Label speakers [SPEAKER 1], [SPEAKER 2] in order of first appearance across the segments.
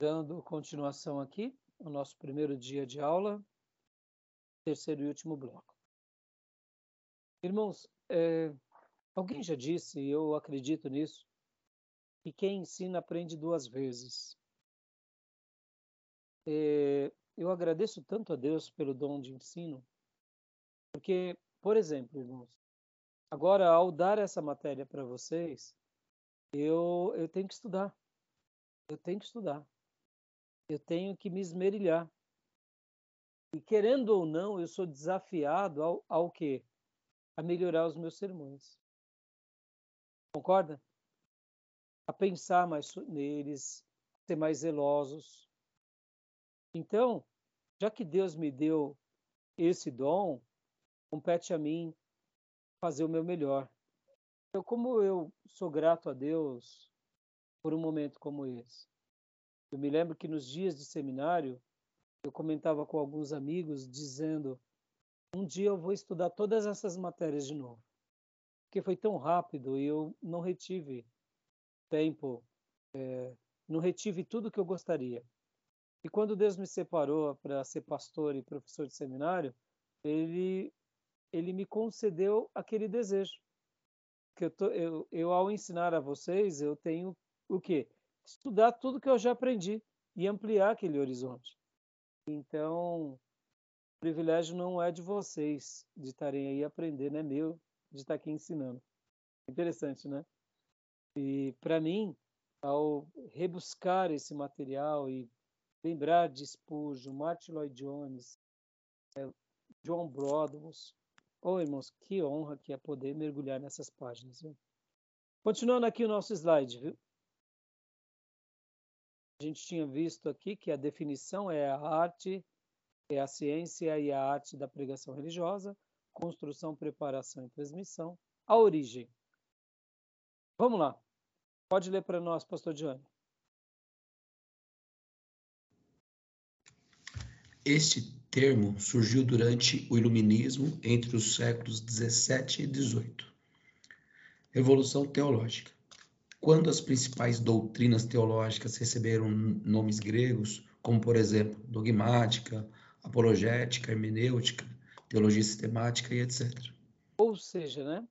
[SPEAKER 1] Dando continuação aqui ao nosso primeiro dia de aula, terceiro e último bloco. Irmãos, é, alguém já disse, e eu acredito nisso, que quem ensina aprende duas vezes. É, eu agradeço tanto a Deus pelo dom de ensino, porque, por exemplo, irmãos, agora ao dar essa matéria para vocês, eu, eu tenho que estudar. Eu tenho que estudar eu tenho que me esmerilhar. E querendo ou não, eu sou desafiado ao, ao quê? A melhorar os meus sermões. Concorda? A pensar mais neles, ser mais zelosos. Então, já que Deus me deu esse dom, compete a mim fazer o meu melhor. Então, como eu sou grato a Deus por um momento como esse. Eu me lembro que nos dias de seminário, eu comentava com alguns amigos dizendo: um dia eu vou estudar todas essas matérias de novo. Porque foi tão rápido e eu não retive tempo, é, não retive tudo que eu gostaria. E quando Deus me separou para ser pastor e professor de seminário, ele, ele me concedeu aquele desejo. Que eu, tô, eu, eu, ao ensinar a vocês, eu tenho o quê? Estudar tudo que eu já aprendi e ampliar aquele horizonte. Então, o privilégio não é de vocês de estarem aí aprendendo, é meu de estar aqui ensinando. Interessante, né? E para mim, ao rebuscar esse material e lembrar de Spurgeon, Martin Lloyd Jones, é, John Broadus, oh irmãos, que honra que é poder mergulhar nessas páginas. Viu? Continuando aqui o nosso slide, viu? A gente tinha visto aqui que a definição é a arte, é a ciência e a arte da pregação religiosa, construção, preparação e transmissão, a origem. Vamos lá. Pode ler para nós, pastor Gianni.
[SPEAKER 2] Este termo surgiu durante o Iluminismo entre os séculos 17 e 18. Revolução teológica. Quando as principais doutrinas teológicas receberam nomes gregos, como por exemplo dogmática, apologética, hermenêutica, teologia sistemática e etc.
[SPEAKER 1] Ou seja, né?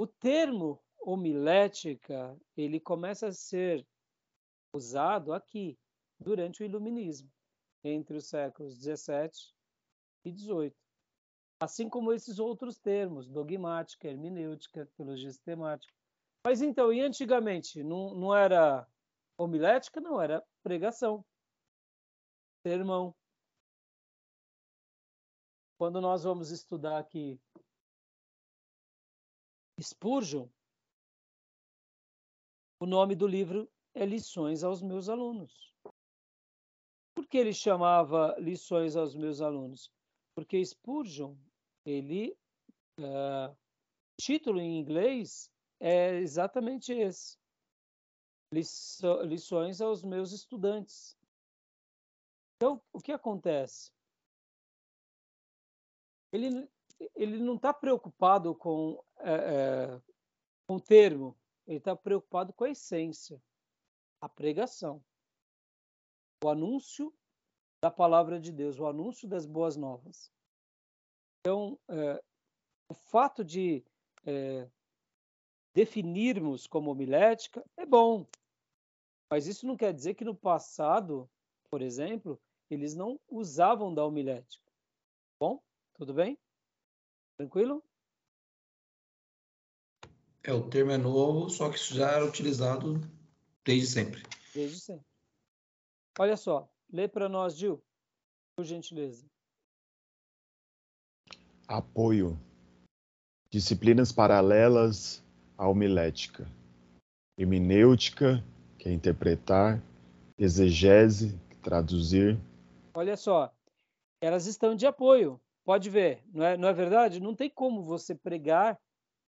[SPEAKER 1] O termo homilética, ele começa a ser usado aqui durante o iluminismo, entre os séculos 17 e 18. Assim como esses outros termos, dogmática, hermenêutica, teologia sistemática. Mas então, e antigamente? Não, não era homilética? Não, era pregação. Sermão. Quando nós vamos estudar aqui Spurgeon, o nome do livro é Lições aos Meus Alunos. Por que ele chamava Lições aos Meus Alunos? Porque Spurgeon, ele, uh, título em inglês é exatamente esse. Lições aos meus estudantes. Então, o que acontece? Ele, ele não está preocupado com, é, é, com o termo, ele está preocupado com a essência, a pregação, o anúncio da palavra de Deus, o anúncio das boas novas. Então, é, o fato de é, definirmos como homilética é bom, mas isso não quer dizer que no passado, por exemplo, eles não usavam da homilética. Bom, tudo bem? Tranquilo?
[SPEAKER 2] É, o termo é novo, só que isso já era utilizado desde sempre.
[SPEAKER 1] Desde sempre. Olha só, lê para nós, Gil, por gentileza.
[SPEAKER 3] Apoio. Disciplinas paralelas a homilética, que é interpretar, exegese, traduzir.
[SPEAKER 1] Olha só, elas estão de apoio. Pode ver, não é, não é verdade? Não tem como você pregar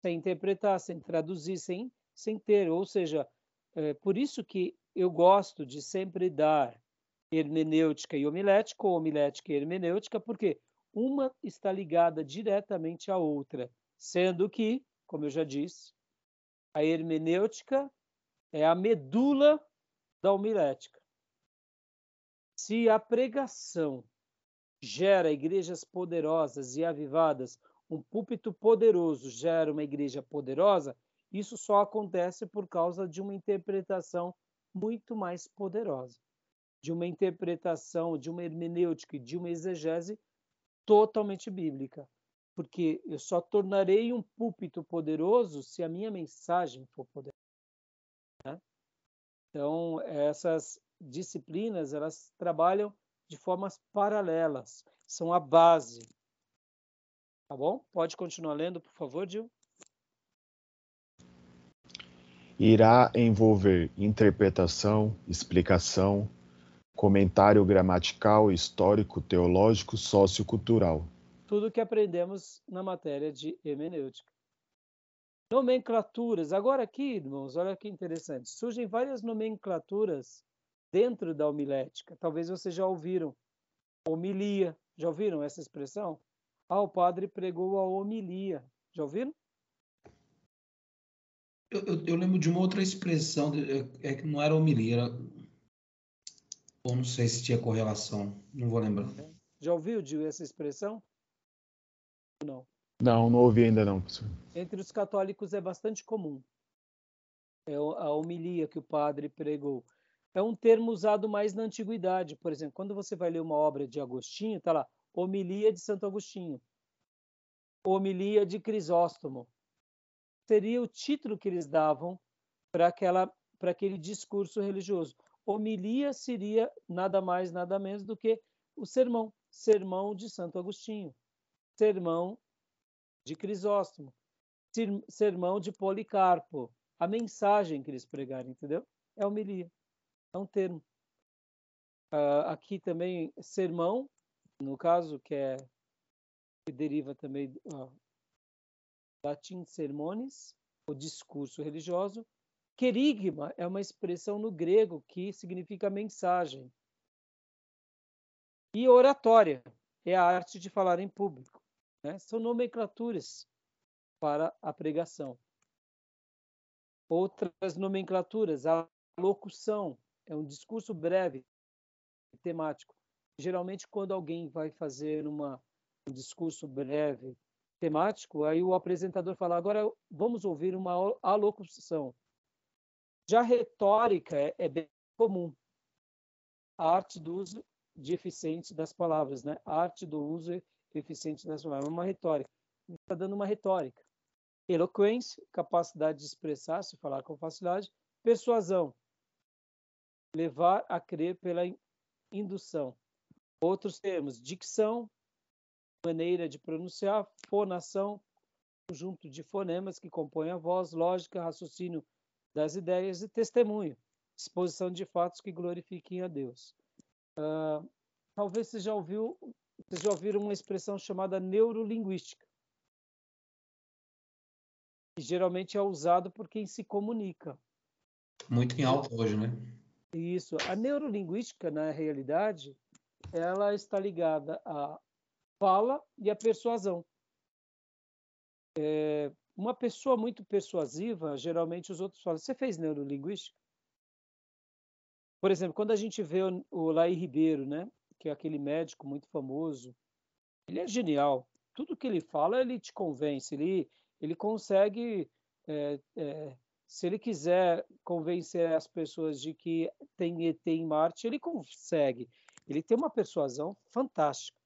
[SPEAKER 1] sem interpretar, sem traduzir, sem, sem ter. Ou seja, é por isso que eu gosto de sempre dar hermenêutica e homilética, ou homilética e hermenêutica, porque uma está ligada diretamente à outra, sendo que, como eu já disse, a hermenêutica é a medula da homilética. Se a pregação gera igrejas poderosas e avivadas, um púlpito poderoso gera uma igreja poderosa, isso só acontece por causa de uma interpretação muito mais poderosa, de uma interpretação, de uma hermenêutica, de uma exegese totalmente bíblica. Porque eu só tornarei um púlpito poderoso se a minha mensagem for poderosa. Né? Então, essas disciplinas, elas trabalham de formas paralelas, são a base. Tá bom? Pode continuar lendo, por favor, Gil
[SPEAKER 3] irá envolver interpretação, explicação, comentário gramatical, histórico, teológico, sociocultural.
[SPEAKER 1] Tudo que aprendemos na matéria de hermenêutica. Nomenclaturas. Agora aqui, irmãos, olha que interessante. Surgem várias nomenclaturas dentro da homilética. Talvez vocês já ouviram. Homilia. Já ouviram essa expressão? Ah, o padre pregou a homilia. Já ouviram?
[SPEAKER 2] Eu, eu, eu, lembro de uma outra expressão, é que não era homilia, era... ou não sei se tinha correlação, não vou lembrar.
[SPEAKER 1] Já ouviu, Gil, essa expressão?
[SPEAKER 3] Não. Não, não ouvi ainda não, professor.
[SPEAKER 1] Entre os católicos é bastante comum. É a homilia que o padre pregou. É um termo usado mais na antiguidade. Por exemplo, quando você vai ler uma obra de Agostinho, está lá, homilia de Santo Agostinho. Homilia de Crisóstomo seria o título que eles davam para aquela para aquele discurso religioso. Homilia seria nada mais nada menos do que o sermão, sermão de Santo Agostinho, sermão de Crisóstomo, sermão de Policarpo, a mensagem que eles pregaram, entendeu? É homilia, é um termo. Uh, aqui também sermão, no caso que é que deriva também uh, latim sermones, o discurso religioso. Querigma é uma expressão no grego que significa mensagem. E oratória é a arte de falar em público. Né? São nomenclaturas para a pregação. Outras nomenclaturas, a locução é um discurso breve, temático. Geralmente, quando alguém vai fazer uma, um discurso breve, temático, aí o apresentador fala: agora vamos ouvir uma alocução. Já retórica é, é bem comum. A arte do uso de eficiente das palavras, né? A arte do uso eficiente das palavras, uma retórica. Está dando uma retórica. Eloquência, capacidade de expressar-se, falar com facilidade. Persuasão, levar a crer pela indução. Outros termos, dicção, maneira de pronunciar, fonação, conjunto de fonemas que compõem a voz, lógica, raciocínio das ideias e testemunho, exposição de fatos que glorifiquem a Deus. Uh, talvez você já ouviu, vocês já ouviram uma expressão chamada neurolinguística, que geralmente é usado por quem se comunica.
[SPEAKER 2] Muito em alta hoje, né?
[SPEAKER 1] Isso. A neurolinguística, na realidade, ela está ligada a fala e a persuasão. É, uma pessoa muito persuasiva, geralmente os outros falam: Você fez neurolinguística? Por exemplo, quando a gente vê o, o Laí Ribeiro, né, que é aquele médico muito famoso, ele é genial. Tudo que ele fala, ele te convence. Ele, ele consegue, é, é, se ele quiser convencer as pessoas de que tem ET em Marte, ele consegue. Ele tem uma persuasão fantástica.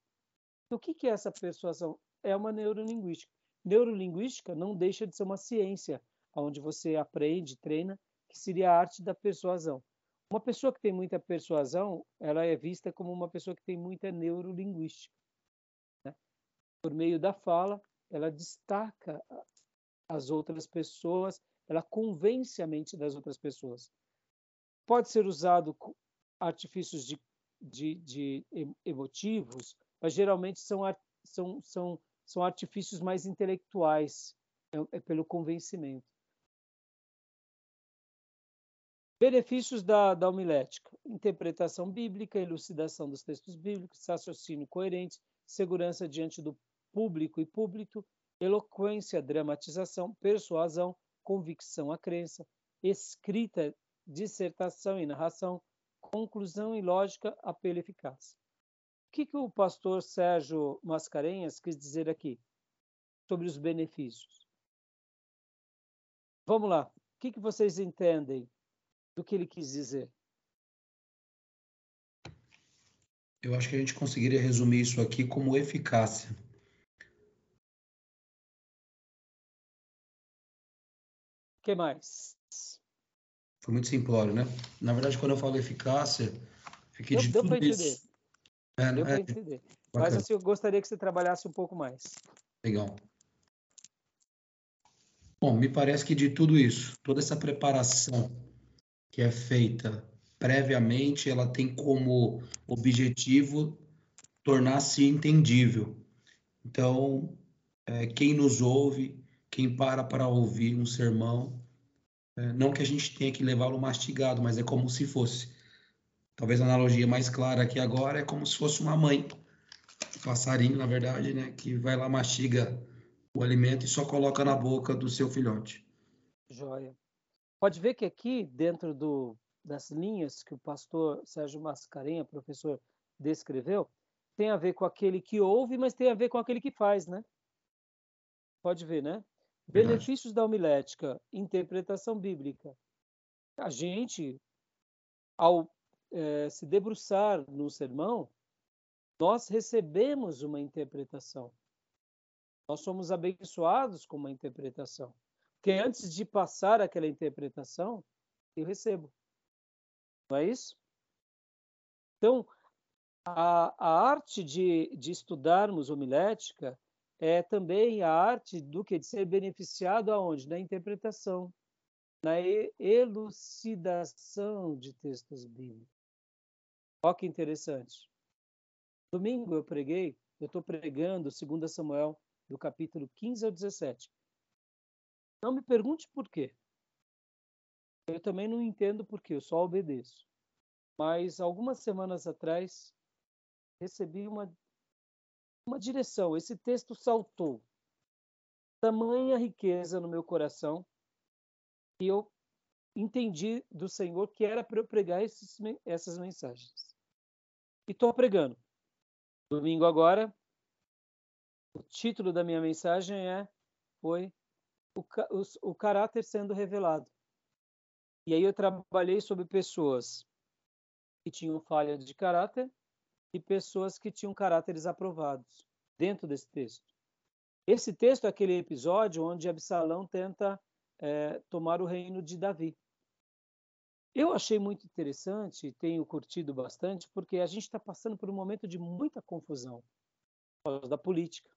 [SPEAKER 1] O que, que é essa persuasão? É uma neurolinguística. Neurolinguística não deixa de ser uma ciência, onde você aprende, treina, que seria a arte da persuasão. Uma pessoa que tem muita persuasão, ela é vista como uma pessoa que tem muita neurolinguística. Né? Por meio da fala, ela destaca as outras pessoas, ela convence a mente das outras pessoas. Pode ser usado artifícios de, de, de emotivos, mas geralmente são, são, são, são artifícios mais intelectuais, é, é pelo convencimento. Benefícios da, da homilética: interpretação bíblica, elucidação dos textos bíblicos, raciocínio coerente, segurança diante do público e público, eloquência, dramatização, persuasão, convicção à crença, escrita, dissertação e narração, conclusão e lógica, apelo e eficácia. O que, que o pastor Sérgio Mascarenhas quis dizer aqui sobre os benefícios? Vamos lá. O que, que vocês entendem do que ele quis dizer?
[SPEAKER 2] Eu acho que a gente conseguiria resumir isso aqui como eficácia.
[SPEAKER 1] O que mais?
[SPEAKER 2] Foi muito simplório, né? Na verdade, quando eu falo eficácia,
[SPEAKER 1] fiquei de deu tudo isso. É, deu para é, entender. Mas assim, eu gostaria que você trabalhasse um pouco mais.
[SPEAKER 2] Legal. Bom, me parece que de tudo isso, toda essa preparação que é feita previamente, ela tem como objetivo tornar-se entendível. Então, é, quem nos ouve, quem para para ouvir um sermão, é, não que a gente tenha que levá-lo mastigado, mas é como se fosse. Talvez a analogia mais clara aqui agora é como se fosse uma mãe, um passarinho, na verdade, né, que vai lá mastiga o alimento e só coloca na boca do seu filhote.
[SPEAKER 1] Joia. Pode ver que aqui, dentro do, das linhas que o pastor Sérgio Mascarenha, professor, descreveu, tem a ver com aquele que ouve, mas tem a ver com aquele que faz, né? Pode ver, né? Verdade. Benefícios da homilética, interpretação bíblica. A gente, ao é, se debruçar no sermão, nós recebemos uma interpretação. Nós somos abençoados com uma interpretação. Porque antes de passar aquela interpretação, eu recebo. Não é isso? Então, a, a arte de, de estudarmos homilética é também a arte do que de ser beneficiado aonde? Na interpretação, na elucidação de textos bíblicos. Olha que interessante. Domingo eu preguei, eu estou pregando 2 Samuel do capítulo 15 ao 17. Não me pergunte por quê. Eu também não entendo por quê, eu só obedeço. Mas algumas semanas atrás recebi uma, uma direção. Esse texto saltou. Tamanha riqueza no meu coração e eu entendi do Senhor que era para eu pregar esses, essas mensagens. E estou pregando. Domingo agora, o título da minha mensagem é foi o, o, o caráter sendo revelado. E aí eu trabalhei sobre pessoas que tinham falha de caráter e pessoas que tinham caráteres aprovados dentro desse texto. Esse texto é aquele episódio onde Absalão tenta é, tomar o reino de Davi. Eu achei muito interessante, tenho curtido bastante, porque a gente está passando por um momento de muita confusão por causa da política,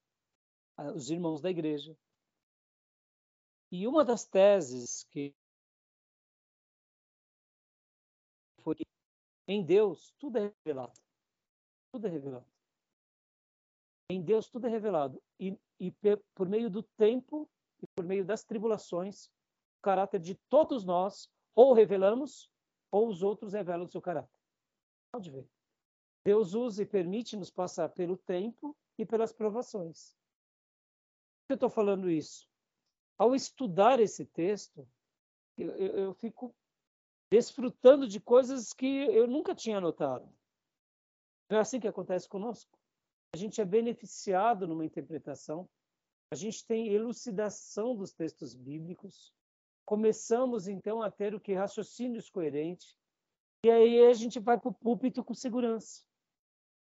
[SPEAKER 1] os irmãos da igreja. E uma das teses que foi que em Deus tudo é revelado. Tudo é revelado. Em Deus tudo é revelado. E, e por meio do tempo e por meio das tribulações, o caráter de todos nós ou revelamos ou os outros revelam o seu caráter. Pode ver. Deus usa e permite-nos passar pelo tempo e pelas provações que eu estou falando isso? Ao estudar esse texto, eu, eu, eu fico desfrutando de coisas que eu nunca tinha notado. Não é assim que acontece conosco? A gente é beneficiado numa interpretação, a gente tem elucidação dos textos bíblicos, começamos então a ter o que raciocínios coerentes, e aí a gente vai para o púlpito com segurança.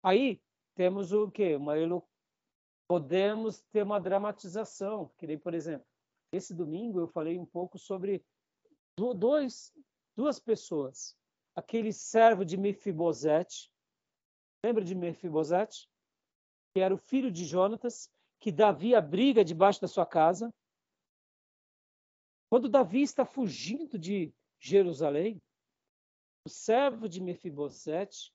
[SPEAKER 1] Aí temos o quê? Uma podemos ter uma dramatização, que nem, por exemplo, esse domingo eu falei um pouco sobre dois, duas pessoas. Aquele servo de Mefibosete, lembra de Mefibosete? Que era o filho de Jonatas, que Davi abriga debaixo da sua casa. Quando Davi está fugindo de Jerusalém, o servo de Mefibosete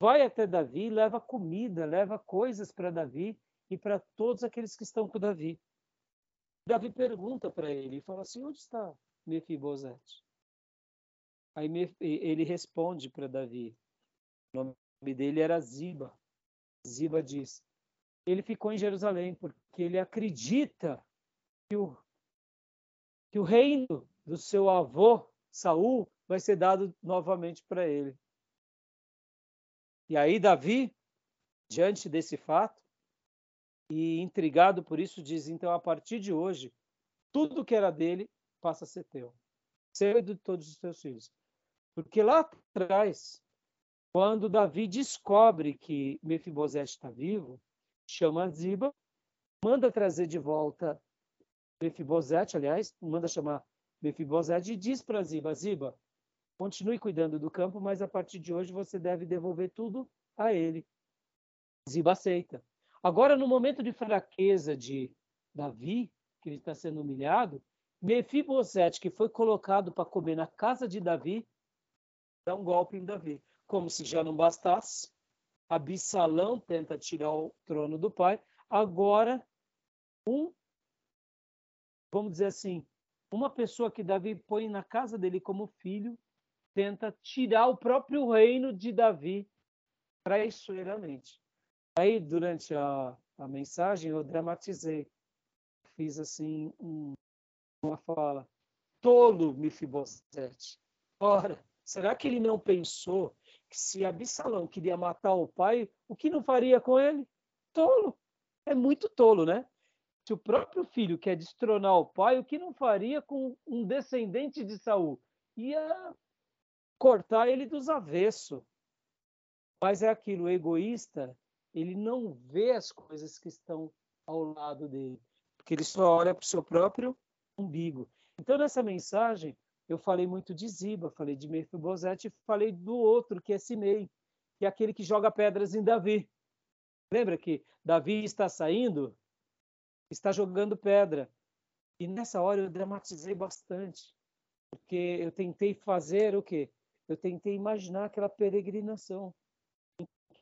[SPEAKER 1] vai até Davi, leva comida, leva coisas para Davi e para todos aqueles que estão com Davi. Davi pergunta para ele e fala assim: onde está Mefibosete? Aí ele responde para Davi. O nome dele era Ziba. Ziba diz: ele ficou em Jerusalém porque ele acredita que o, que o reino do seu avô Saul vai ser dado novamente para ele. E aí Davi, diante desse fato, e intrigado por isso, diz: então a partir de hoje, tudo que era dele passa a ser teu, seu e de todos os teus filhos. Porque lá atrás, quando Davi descobre que Mefibosete está vivo, chama Ziba, manda trazer de volta Mefibosete, aliás, manda chamar Mefibosete e diz para Ziba, Ziba, continue cuidando do campo, mas a partir de hoje você deve devolver tudo a ele. Ziba aceita. Agora, no momento de fraqueza de Davi, que ele está sendo humilhado, Mefibosete, que foi colocado para comer na casa de Davi, dá um golpe em Davi. Como se já não bastasse, Absalão tenta tirar o trono do pai. Agora, um, vamos dizer assim, uma pessoa que Davi põe na casa dele como filho, tenta tirar o próprio reino de Davi traiçoeiramente. Aí, durante a, a mensagem, eu dramatizei. Fiz assim um, uma fala. Tolo Mefibosete. Ora, será que ele não pensou que se Absalão queria matar o pai, o que não faria com ele? Tolo. É muito tolo, né? Se o próprio filho quer destronar o pai, o que não faria com um descendente de Saul? Ia cortar ele dos avessos. Mas é aquilo, egoísta ele não vê as coisas que estão ao lado dele, porque ele só olha para o seu próprio umbigo. Então, nessa mensagem, eu falei muito de Ziba, falei de Mefibosete, falei do outro, que é Simei, que é aquele que joga pedras em Davi. Lembra que Davi está saindo, está jogando pedra. E nessa hora eu dramatizei bastante, porque eu tentei fazer o quê? Eu tentei imaginar aquela peregrinação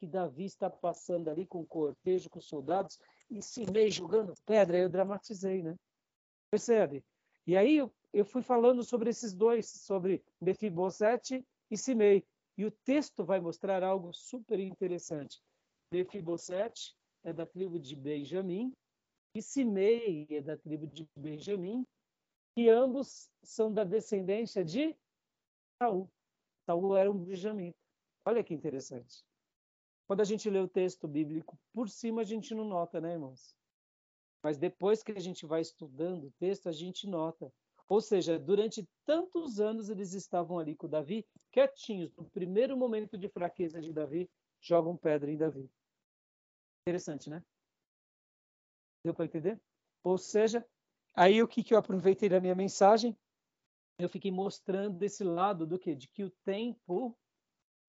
[SPEAKER 1] que Davi está passando ali com o cortejo, com os soldados, e Simei jogando pedra, eu dramatizei, né? Percebe? E aí eu, eu fui falando sobre esses dois, sobre Mefibosete e Simei. E o texto vai mostrar algo super interessante. Mefibosete é da tribo de Benjamim e Simei é da tribo de Benjamim, e ambos são da descendência de Saul. Saul era um benjamita. Olha que interessante. Quando a gente lê o texto bíblico por cima, a gente não nota, né, irmãos? Mas depois que a gente vai estudando o texto, a gente nota. Ou seja, durante tantos anos eles estavam ali com Davi, quietinhos. No primeiro momento de fraqueza de Davi, jogam pedra em Davi. Interessante, né? Deu para entender? Ou seja, aí o que, que eu aproveitei da minha mensagem? Eu fiquei mostrando esse lado do que? De que o tempo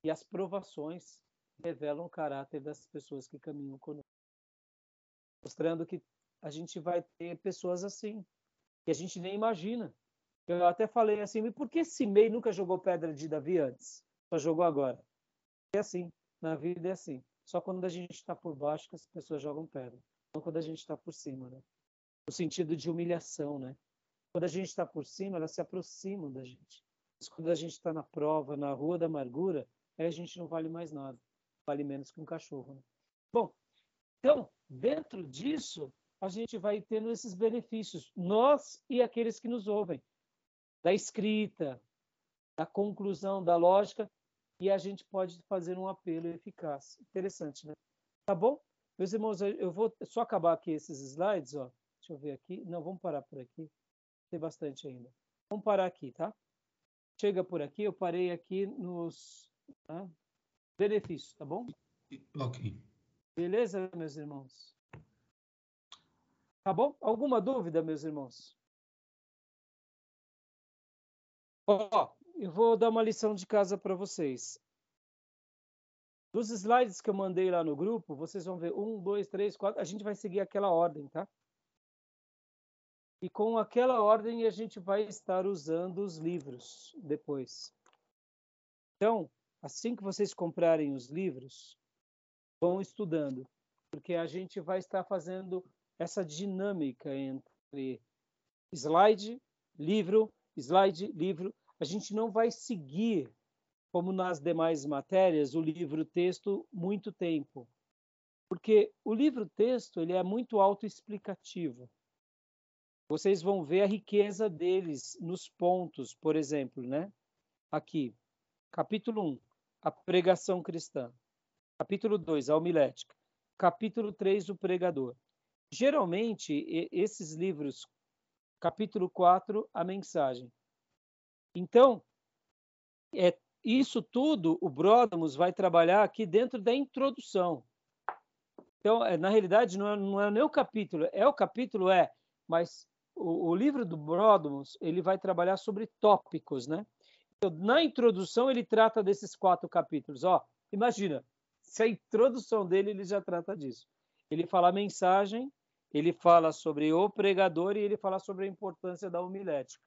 [SPEAKER 1] e as provações revelam o caráter das pessoas que caminham conosco. Mostrando que a gente vai ter pessoas assim, que a gente nem imagina. Eu até falei assim, por que Simei nunca jogou pedra de Davi antes? Só jogou agora. É assim, na vida é assim. Só quando a gente está por baixo que as pessoas jogam pedra. Não quando a gente está por cima, né? No sentido de humilhação, né? Quando a gente está por cima, elas se aproximam da gente. Mas quando a gente está na prova, na rua da amargura, aí a gente não vale mais nada vale menos que um cachorro. Né? Bom, então, dentro disso, a gente vai tendo esses benefícios, nós e aqueles que nos ouvem, da escrita, da conclusão, da lógica, e a gente pode fazer um apelo eficaz. Interessante, né? Tá bom? Meus irmãos, eu vou só acabar aqui esses slides, ó. Deixa eu ver aqui. Não, vamos parar por aqui. Tem bastante ainda. Vamos parar aqui, tá? Chega por aqui, eu parei aqui nos. Tá? Benefícios, tá bom?
[SPEAKER 2] Ok.
[SPEAKER 1] Beleza, meus irmãos? Tá bom? Alguma dúvida, meus irmãos? Ó, eu vou dar uma lição de casa para vocês. Dos slides que eu mandei lá no grupo, vocês vão ver um, dois, três, quatro. A gente vai seguir aquela ordem, tá? E com aquela ordem a gente vai estar usando os livros depois. Então, assim que vocês comprarem os livros, vão estudando, porque a gente vai estar fazendo essa dinâmica entre slide, livro, slide, livro. A gente não vai seguir, como nas demais matérias, o livro-texto muito tempo, porque o livro-texto ele é muito autoexplicativo. Vocês vão ver a riqueza deles nos pontos, por exemplo, né? Aqui, capítulo 1 a pregação cristã. Capítulo 2, a homilética. Capítulo 3, o pregador. Geralmente, esses livros, capítulo 4, a mensagem. Então, é, isso tudo o Bródamos vai trabalhar aqui dentro da introdução. Então, é, na realidade, não é, não é nem o capítulo, é o capítulo, é, mas o, o livro do Bródamos, ele vai trabalhar sobre tópicos, né? Na introdução, ele trata desses quatro capítulos. Ó, imagina, se a introdução dele, ele já trata disso. Ele fala a mensagem, ele fala sobre o pregador e ele fala sobre a importância da homilética.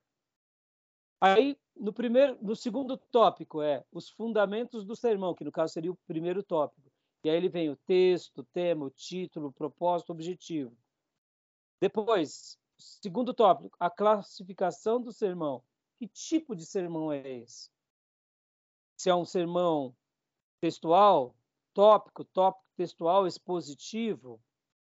[SPEAKER 1] Aí, no primeiro, no segundo tópico é os fundamentos do sermão, que no caso seria o primeiro tópico. E aí ele vem o texto, tema, o título, o propósito, o objetivo. Depois, segundo tópico, a classificação do sermão. Que tipo de sermão é esse? Se é um sermão textual, tópico, tópico textual, expositivo.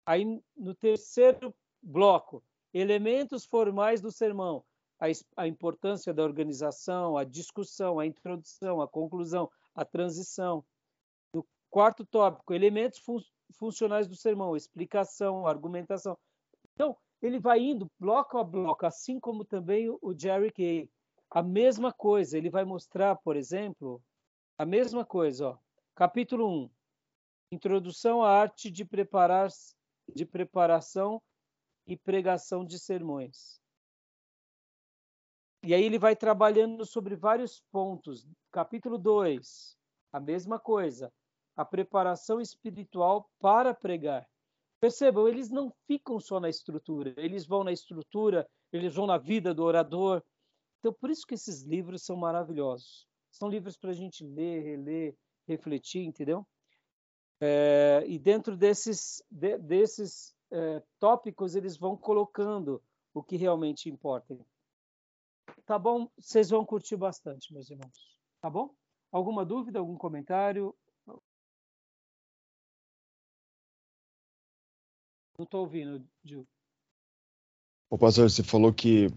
[SPEAKER 1] Aí, no terceiro bloco, elementos formais do sermão a, a importância da organização, a discussão, a introdução, a conclusão, a transição. No quarto tópico, elementos fun funcionais do sermão, explicação, argumentação. Então, ele vai indo bloco a bloco, assim como também o Jerry Kay. A mesma coisa, ele vai mostrar, por exemplo, a mesma coisa, ó. Capítulo 1. Introdução à arte de preparar de preparação e pregação de sermões. E aí ele vai trabalhando sobre vários pontos. Capítulo 2, a mesma coisa. A preparação espiritual para pregar. Percebam, eles não ficam só na estrutura, eles vão na estrutura, eles vão na vida do orador. Então, por isso que esses livros são maravilhosos. São livros para a gente ler, reler, refletir, entendeu? É, e dentro desses, de, desses é, tópicos, eles vão colocando o que realmente importa. Tá bom? Vocês vão curtir bastante, meus irmãos. Tá bom? Alguma dúvida, algum comentário? Não estou ouvindo, Gil.
[SPEAKER 3] O pastor, você falou que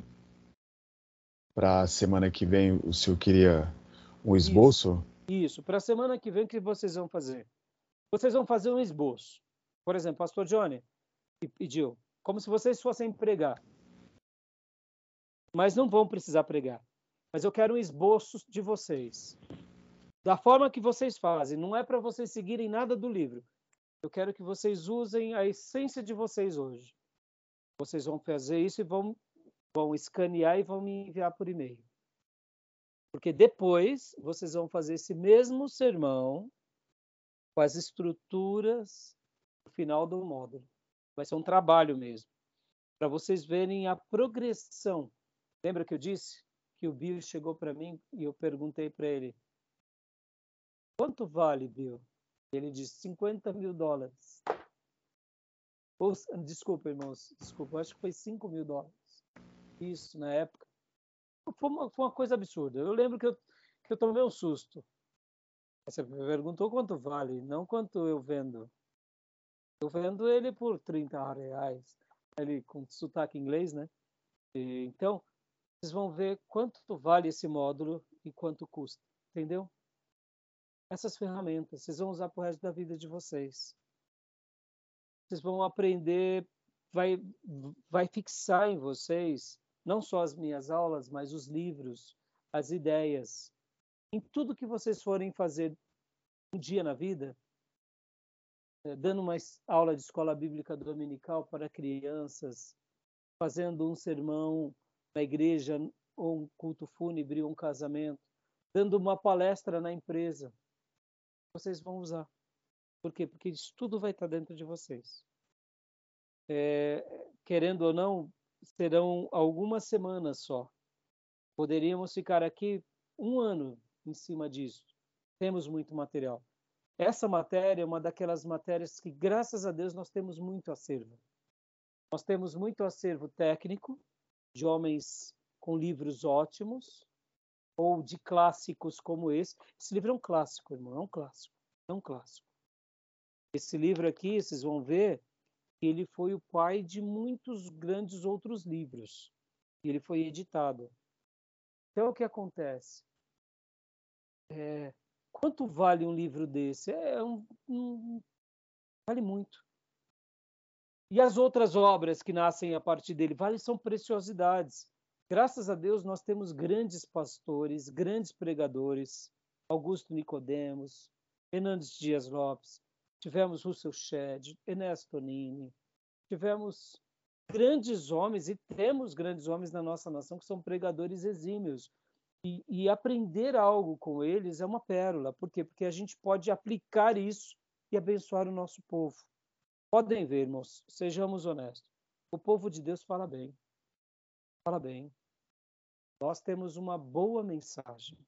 [SPEAKER 3] para a semana que vem o senhor queria um esboço?
[SPEAKER 1] Isso, Isso. para a semana que vem o que vocês vão fazer? Vocês vão fazer um esboço. Por exemplo, pastor Johnny e Gil, como se vocês fossem pregar mas não vão precisar pregar. Mas eu quero um esboço de vocês. Da forma que vocês fazem, não é para vocês seguirem nada do livro. Eu quero que vocês usem a essência de vocês hoje. Vocês vão fazer isso e vão, vão escanear e vão me enviar por e-mail. Porque depois vocês vão fazer esse mesmo sermão com as estruturas no final do módulo. Vai ser um trabalho mesmo. Para vocês verem a progressão Lembra que eu disse que o Bill chegou para mim e eu perguntei para ele: quanto vale, Bill? Ele disse 50 mil dólares. Ou, desculpa, irmãos, desculpa, acho que foi 5 mil dólares. Isso, na época. Foi uma, foi uma coisa absurda. Eu lembro que eu, que eu tomei um susto. Você me perguntou quanto vale, não quanto eu vendo. Eu vendo ele por 30 reais. Ele com sotaque inglês, né? E, então, vocês vão ver quanto vale esse módulo e quanto custa, entendeu? Essas ferramentas vocês vão usar para o resto da vida de vocês. Vocês vão aprender, vai, vai fixar em vocês não só as minhas aulas, mas os livros, as ideias, em tudo que vocês forem fazer um dia na vida, eh, dando uma aula de escola bíblica dominical para crianças, fazendo um sermão na igreja, ou um culto fúnebre, ou um casamento, dando uma palestra na empresa. Vocês vão usar. Por quê? Porque isso tudo vai estar dentro de vocês. É, querendo ou não, serão algumas semanas só. Poderíamos ficar aqui um ano em cima disso. Temos muito material. Essa matéria é uma daquelas matérias que, graças a Deus, nós temos muito acervo. Nós temos muito acervo técnico, de homens com livros ótimos ou de clássicos como esse. Esse livro é um clássico, irmão, é um clássico, é um clássico. Esse livro aqui, vocês vão ver, ele foi o pai de muitos grandes outros livros. E ele foi editado. Então, o que acontece? É, Quanto vale um livro desse? É um, um, vale muito. E as outras obras que nascem a partir dele, vale são preciosidades. Graças a Deus nós temos grandes pastores, grandes pregadores, Augusto Nicodemos, Hernandes Dias Lopes, tivemos Russell Shedd, Ernesto Nini, tivemos grandes homens e temos grandes homens na nossa nação que são pregadores exímios. E, e, aprender algo com eles é uma pérola. Por quê? Porque a gente pode aplicar isso e abençoar o nosso povo. Podem ver, irmãos, sejamos honestos. O povo de Deus fala bem. Fala bem. Nós temos uma boa mensagem.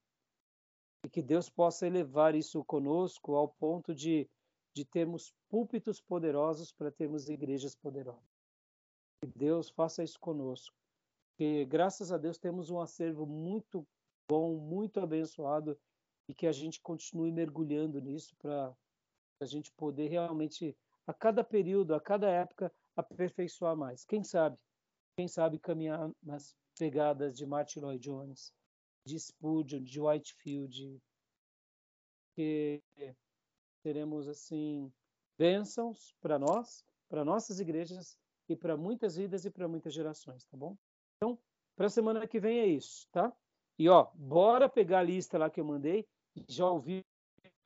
[SPEAKER 1] E que Deus possa elevar isso conosco ao ponto de de termos púlpitos poderosos para termos igrejas poderosas. Que Deus faça isso conosco. Que graças a Deus temos um acervo muito bom, muito abençoado e que a gente continue mergulhando nisso para a gente poder realmente a cada período, a cada época aperfeiçoar mais. Quem sabe? Quem sabe caminhar nas pegadas de Martin Lloyd Jones, de Spurgeon, de Whitefield, que teremos assim bênçãos para nós, para nossas igrejas e para muitas vidas e para muitas gerações, tá bom? Então, para a semana que vem é isso, tá? E ó, bora pegar a lista lá que eu mandei, já ouvi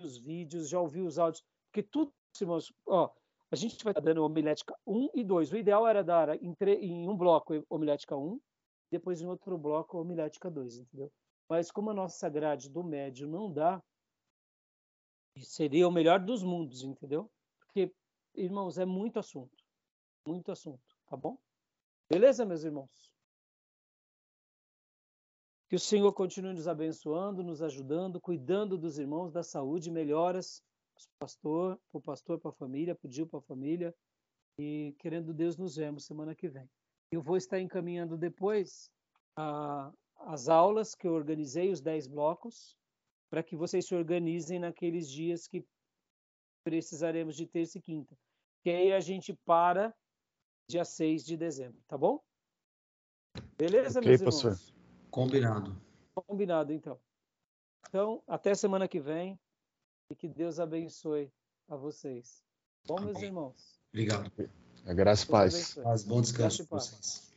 [SPEAKER 1] os vídeos, já ouvi os áudios, porque tudo, irmãos, ó, a gente vai dando homilética 1 e 2. O ideal era dar em, em um bloco homilética 1, depois em outro bloco homilética 2, entendeu? Mas como a nossa grade do médio não dá, seria o melhor dos mundos, entendeu? Porque, irmãos, é muito assunto. Muito assunto, tá bom? Beleza, meus irmãos? Que o Senhor continue nos abençoando, nos ajudando, cuidando dos irmãos, da saúde, melhoras para o pastor, para o pastor, para a família, para o para a família. E querendo Deus, nos vemos semana que vem. Eu vou estar encaminhando depois a, as aulas que eu organizei, os 10 blocos, para que vocês se organizem naqueles dias que precisaremos de terça e quinta. Que aí a gente para dia 6 de dezembro, tá bom? Beleza, okay, meus irmãos? Pastor.
[SPEAKER 2] Combinado.
[SPEAKER 1] Combinado, então. Então, até semana que vem e que Deus abençoe a vocês. Bom, meus irmãos?
[SPEAKER 2] Obrigado.
[SPEAKER 3] A graça e paz.
[SPEAKER 2] Paz, bom descanso para vocês.